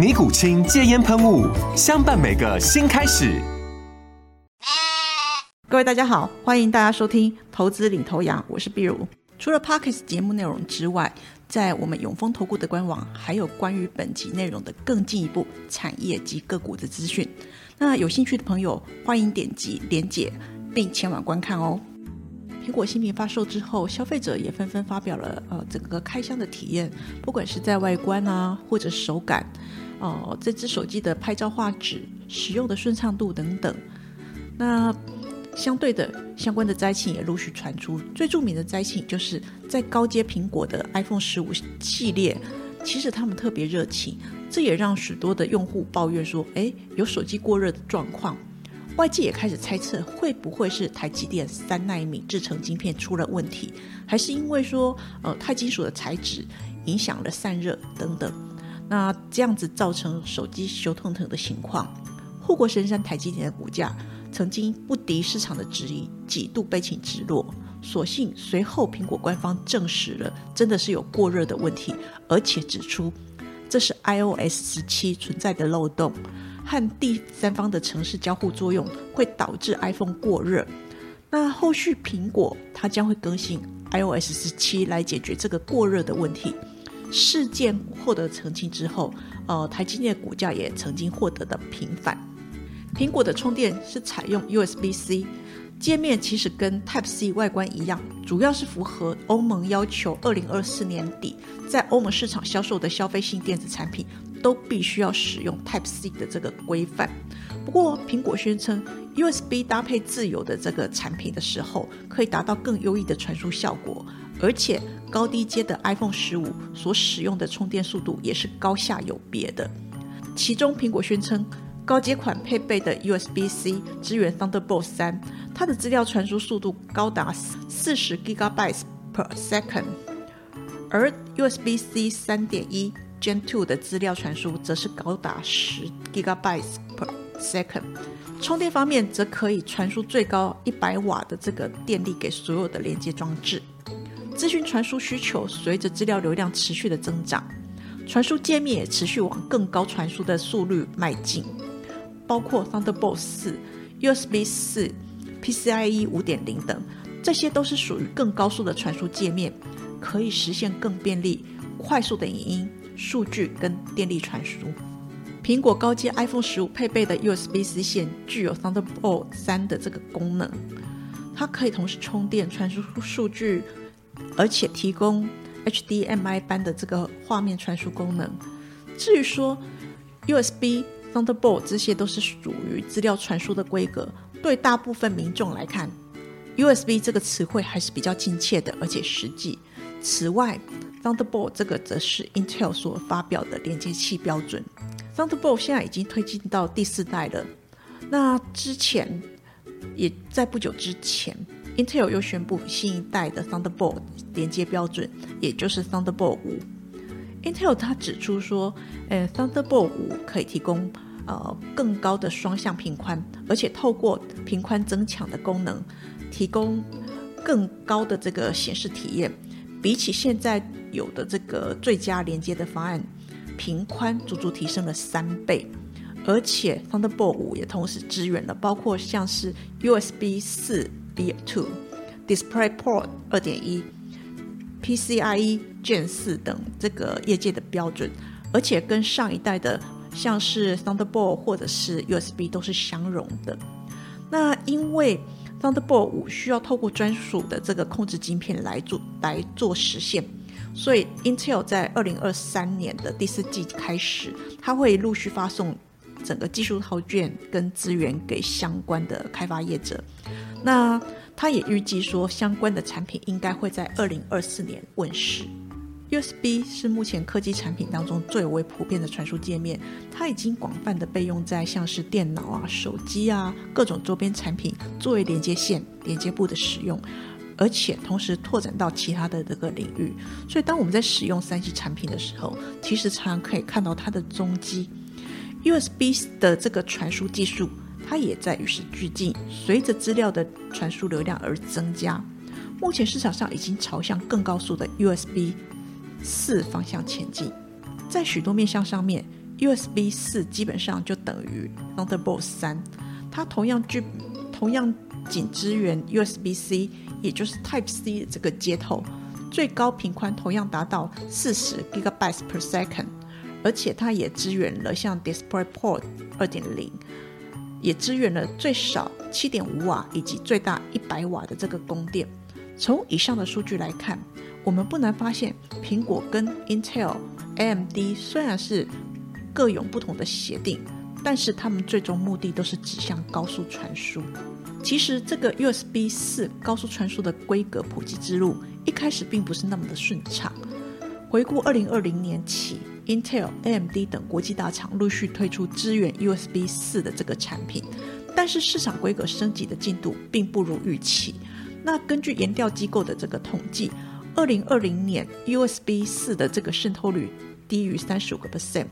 尼古清戒烟喷雾，相伴每个新开始。各位大家好，欢迎大家收听《投资领头羊》，我是碧如。除了 Parkes 节目内容之外，在我们永丰投顾的官网，还有关于本集内容的更进一步产业及个股的资讯。那有兴趣的朋友，欢迎点击连结并前往观看哦。苹果新品发售之后，消费者也纷纷发表了呃整个开箱的体验，不管是在外观啊，或者手感。哦，这只手机的拍照画质、使用的顺畅度等等，那相对的相关的灾情也陆续传出。最著名的灾情就是在高阶苹果的 iPhone 十五系列，其实他们特别热情，这也让许多的用户抱怨说：“哎，有手机过热的状况。”外界也开始猜测，会不会是台积电三纳米制成晶片出了问题，还是因为说呃钛金属的材质影响了散热等等。那这样子造成手机修痛疼的情况，护国神山台积电的股价曾经不敌市场的质疑，几度悲情直落。所幸随后苹果官方证实了，真的是有过热的问题，而且指出这是 iOS 十七存在的漏洞，和第三方的城市交互作用会导致 iPhone 过热。那后续苹果它将会更新 iOS 十七来解决这个过热的问题。事件获得澄清之后，呃，台积电股价也曾经获得的平反。苹果的充电是采用 USB-C 界面，其实跟 Type-C 外观一样，主要是符合欧盟要求，二零二四年底在欧盟市场销售的消费性电子产品都必须要使用 Type-C 的这个规范。不过，苹果宣称 USB 搭配自由的这个产品的时候，可以达到更优异的传输效果。而且高低阶的 iPhone 十五所使用的充电速度也是高下有别的。其中，苹果宣称高阶款配备的 USB-C 支援 Thunderbolt 三，它的资料传输速度高达四十 Gigabytes per second，而 USB-C 三点一 Gen two 的资料传输则是高达十 Gigabytes per second。充电方面，则可以传输最高一百瓦的这个电力给所有的连接装置。资讯传输需求随着资料流量持续的增长，传输界面也持续往更高传输的速率迈进，包括 Thunderbolt 四、USB 四、PCIe 五点零等，这些都是属于更高速的传输界面，可以实现更便利、快速的影音、数据跟电力传输。苹果高阶 iPhone 十五配备的 USB-C 线具有 Thunderbolt 三的这个功能，它可以同时充电、传输数据。而且提供 HDMI 般的这个画面传输功能。至于说 USB、Thunderbolt 这些都是属于资料传输的规格，对大部分民众来看，USB 这个词汇还是比较亲切的，而且实际。此外，Thunderbolt 这个则是 Intel 所发表的连接器标准。Thunderbolt 现在已经推进到第四代了。那之前也在不久之前。Intel 又宣布新一代的 Thunderbolt 连接标准，也就是 Thunderbolt 五。Intel 它指出说，呃，Thunderbolt 五可以提供呃更高的双向频宽，而且透过频宽增强的功能，提供更高的这个显示体验。比起现在有的这个最佳连接的方案，频宽足足提升了三倍。而且 Thunderbolt 五也同时支援了包括像是 USB 四。B2、DisplayPort 二点一、PCIe g 四等这个业界的标准，而且跟上一代的像是 Thunderbolt 或者是 USB 都是相容的。那因为 Thunderbolt 五需要透过专属的这个控制晶片来做来做实现，所以 Intel 在二零二三年的第四季开始，它会陆续发送整个技术套卷跟资源给相关的开发业者。那它也预计说，相关的产品应该会在二零二四年问世。USB 是目前科技产品当中最为普遍的传输界面，它已经广泛的被用在像是电脑啊、手机啊各种周边产品作为连接线、连接部的使用，而且同时拓展到其他的这个领域。所以，当我们在使用三 G 产品的时候，其实常常可以看到它的踪迹。USB 的这个传输技术，它也在与时俱进，随着资料的传输流量而增加。目前市场上已经朝向更高速的 USB。四方向前进，在许多面向上面，USB 四基本上就等于 Thunderbolt 三，它同样具同样仅支援 USB C，也就是 Type C 这个接头，最高频宽同样达到四十 Gigabytes per second，而且它也支援了像 DisplayPort 二点零，也支援了最少七点五瓦以及最大一百瓦的这个供电。从以上的数据来看。我们不难发现，苹果跟 Intel、AMD 虽然是各有不同的协定，但是他们最终目的都是指向高速传输。其实，这个 USB 四高速传输的规格普及之路一开始并不是那么的顺畅。回顾二零二零年起，Intel、AMD 等国际大厂陆续推出支援 USB 四的这个产品，但是市场规格升级的进度并不如预期。那根据研调机构的这个统计。二零二零年 USB 四的这个渗透率低于三十五个 percent。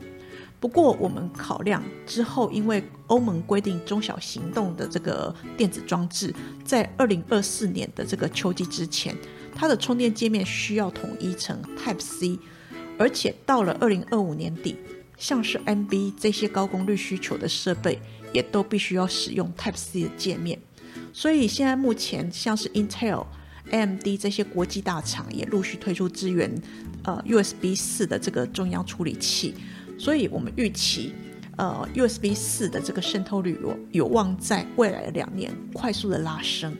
不过，我们考量之后，因为欧盟规定中小行动的这个电子装置在二零二四年的这个秋季之前，它的充电界面需要统一成 Type C，而且到了二零二五年底，像是 NB 这些高功率需求的设备也都必须要使用 Type C 的界面。所以，现在目前像是 Intel。AMD 这些国际大厂也陆续推出支援呃 USB 四的这个中央处理器，所以我们预期呃 USB 四的这个渗透率有有望在未来的两年快速的拉升，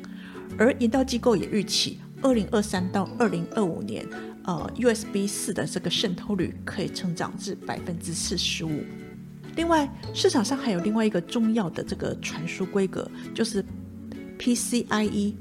而研究机构也预期二零二三到二零二五年呃 USB 四的这个渗透率可以成长至百分之四十五。另外，市场上还有另外一个重要的这个传输规格，就是 PCIe。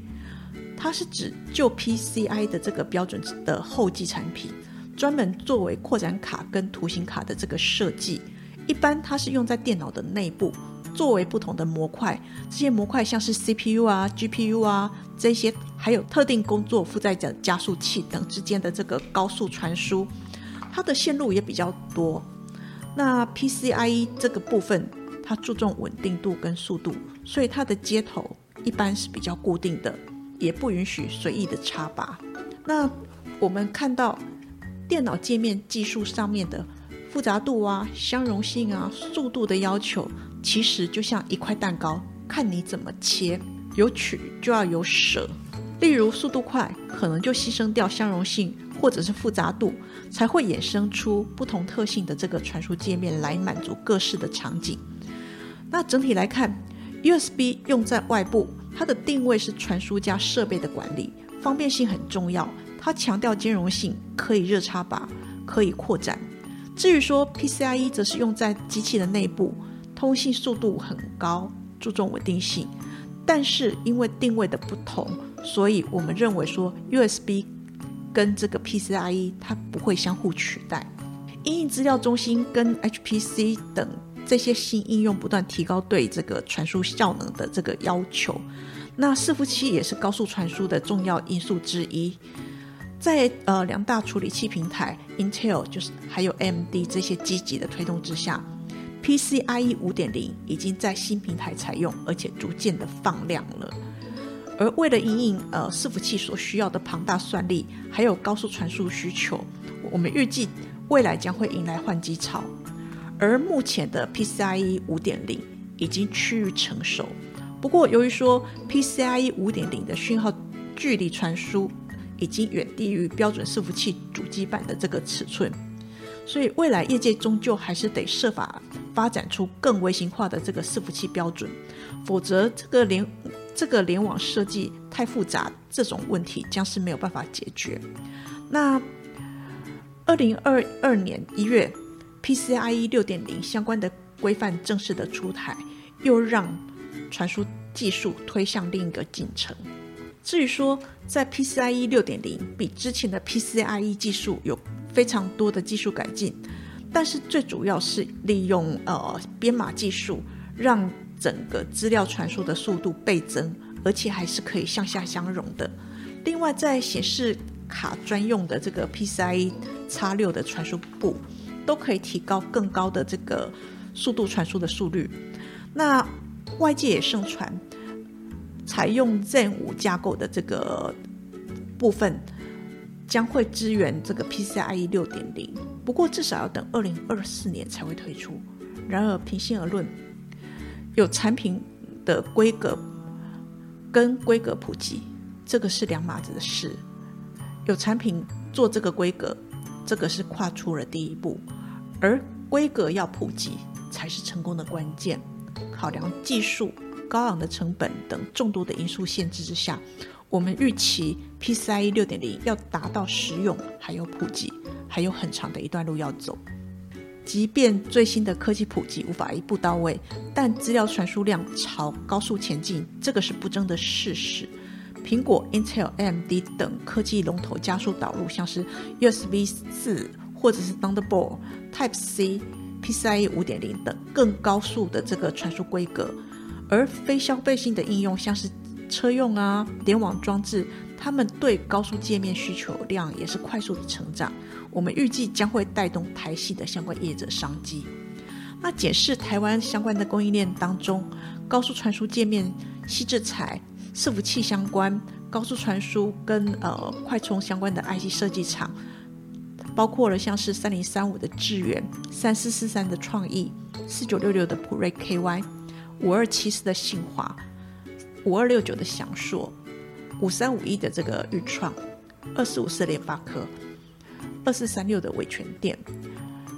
它是指就 PCI 的这个标准的后继产品，专门作为扩展卡跟图形卡的这个设计。一般它是用在电脑的内部，作为不同的模块。这些模块像是 CPU 啊、GPU 啊这些，还有特定工作负载的加速器等之间的这个高速传输，它的线路也比较多。那 PCIe 这个部分，它注重稳定度跟速度，所以它的接头一般是比较固定的。也不允许随意的插拔。那我们看到电脑界面技术上面的复杂度啊、相容性啊、速度的要求，其实就像一块蛋糕，看你怎么切，有取就要有舍。例如速度快，可能就牺牲掉相容性或者是复杂度，才会衍生出不同特性的这个传输界面来满足各式的场景。那整体来看，USB 用在外部。它的定位是传输加设备的管理，方便性很重要。它强调兼容性，可以热插拔，可以扩展。至于说 PCIe，则是用在机器的内部，通信速度很高，注重稳定性。但是因为定位的不同，所以我们认为说 USB 跟这个 PCIe 它不会相互取代。因应资料中心跟 HPC 等。这些新应用不断提高对这个传输效能的这个要求，那伺服器也是高速传输的重要因素之一。在呃两大处理器平台 Intel 就是还有 AMD 这些积极的推动之下，PCIe 五点零已经在新平台采用，而且逐渐的放量了。而为了应应呃伺服器所需要的庞大算力，还有高速传输需求，我们预计未来将会迎来换机潮。而目前的 PCIe 五点零已经趋于成熟，不过由于说 PCIe 五点零的讯号距离传输已经远低于标准伺服器主机板的这个尺寸，所以未来业界终究还是得设法发展出更微型化的这个伺服器标准，否则这个连这个联网设计太复杂，这种问题将是没有办法解决。那二零二二年一月，PCIe 六点零相关的规范正式的出台，又让传输技术推向另一个进程。至于说，在 PCIe 六点零比之前的 PCIe 技术有非常多的技术改进，但是最主要是利用呃编码技术，让整个资料传输的速度倍增，而且还是可以向下相容的。另外，在显示卡专用的这个 PCIe X 六的传输部，都可以提高更高的这个速度传输的速率。那外界也盛传。采用 Zen 五架构的这个部分将会支援这个 PCIe 六点零，不过至少要等二零二四年才会推出。然而，平心而论，有产品的规格跟规格普及，这个是两码子的事。有产品做这个规格，这个是跨出了第一步，而规格要普及才是成功的关键。考量技术。高昂的成本等众多的因素限制之下，我们预期 PCIe 六点零要达到实用还有普及，还有很长的一段路要走。即便最新的科技普及无法一步到位，但资料传输量朝高速前进，这个是不争的事实。苹果、Intel、AMD 等科技龙头加速导入，像是 USB 四或者是 Thunderbolt、Type C、PCIe 五点零等更高速的这个传输规格。而非消费性的应用，像是车用啊、联网装置，他们对高速界面需求量也是快速的成长。我们预计将会带动台系的相关业者商机。那检视台湾相关的供应链当中，高速传输界面、细制材、伺服器相关、高速传输跟呃快充相关的 IC 设计厂，包括了像是三零三五的智源、三四四三的创意、四九六六的普瑞 KY。五二七四的信华，五二六九的享硕，五三五一的这个裕创，二四五四联发科，二四三六的伟全电，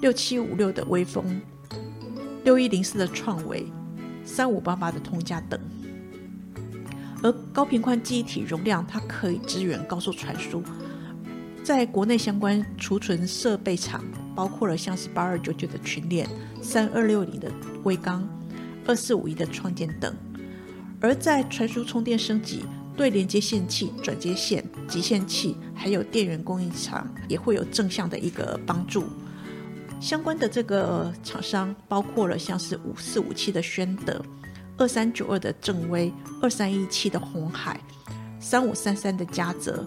六七五六的微风，六一零四的创维，三五八八的通家等。而高频宽记忆体容量，它可以支援高速传输，在国内相关储存设备厂，包括了像是八二九九的群联，三二六零的微刚。二四五一的创建等，而在传输充电升级，对连接线器、转接线、集线器，还有电源供应厂也会有正向的一个帮助。相关的这个厂商包括了像是五四五七的宣德、二三九二的正威、二三一七的红海、三五三三的嘉泽、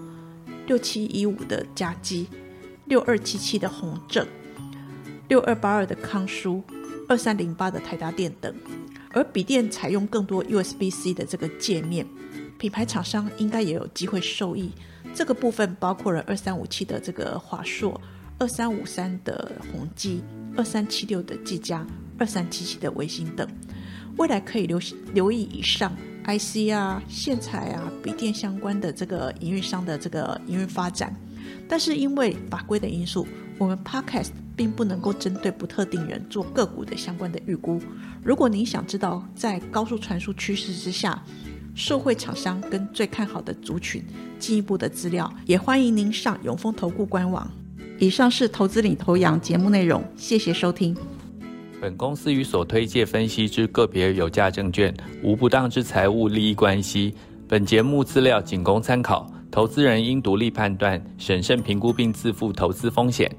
六七一五的嘉基、六二七七的宏正、六二八二的康舒、二三零八的台达电等。而笔电采用更多 USB-C 的这个界面，品牌厂商应该也有机会受益。这个部分包括了二三五七的这个华硕、二三五三的宏基、二三七六的技嘉、二三七七的微星等。未来可以留留意以上 IC 啊、线材啊、笔电相关的这个营运商的这个营运发展。但是因为法规的因素，我们 Podcast。并不能够针对不特定人做个股的相关的预估。如果您想知道在高速传输趋势之下，社会厂商跟最看好的族群进一步的资料，也欢迎您上永丰投顾官网。以上是投资领头羊节目内容，谢谢收听。本公司与所推介分析之个别有价证券无不当之财务利益关系。本节目资料仅供参考，投资人应独立判断、审慎评估并自负投资风险。